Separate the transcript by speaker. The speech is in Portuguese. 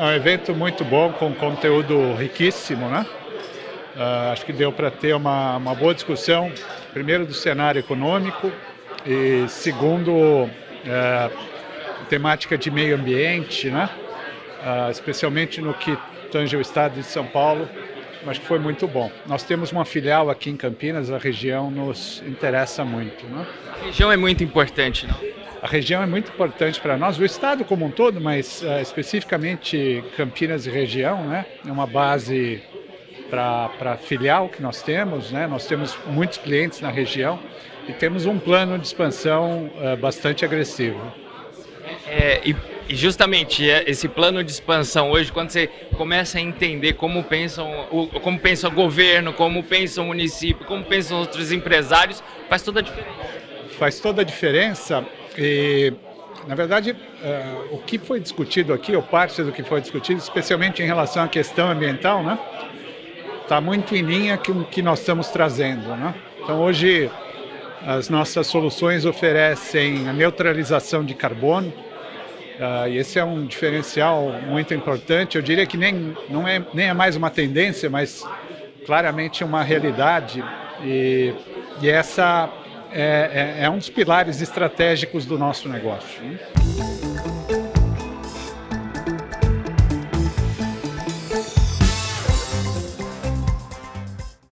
Speaker 1: É um evento muito bom, com conteúdo riquíssimo, né? Uh, acho que deu para ter uma, uma boa discussão, primeiro do cenário econômico e segundo uh, temática de meio ambiente, né? Uh, especialmente no que tange o estado de São Paulo, acho que foi muito bom. Nós temos uma filial aqui em Campinas, a região nos interessa muito. Né?
Speaker 2: A região é muito importante, não?
Speaker 1: A região é muito importante para nós, o estado como um todo, mas uh, especificamente Campinas e região, né? É uma base para filial que nós temos, né? Nós temos muitos clientes na região e temos um plano de expansão uh, bastante agressivo.
Speaker 2: É, e e justamente é, esse plano de expansão hoje, quando você começa a entender como pensam como pensa o governo, como pensa o município, como pensam outros empresários, faz toda a diferença.
Speaker 1: Faz toda a diferença e, na verdade, uh, o que foi discutido aqui, ou parte do que foi discutido, especialmente em relação à questão ambiental, né, está muito em linha com o que nós estamos trazendo. Né? Então, hoje, as nossas soluções oferecem a neutralização de carbono, Uh, e esse é um diferencial muito importante. Eu diria que nem, não é, nem é mais uma tendência, mas claramente uma realidade. E, e essa é, é, é um dos pilares estratégicos do nosso negócio. Né?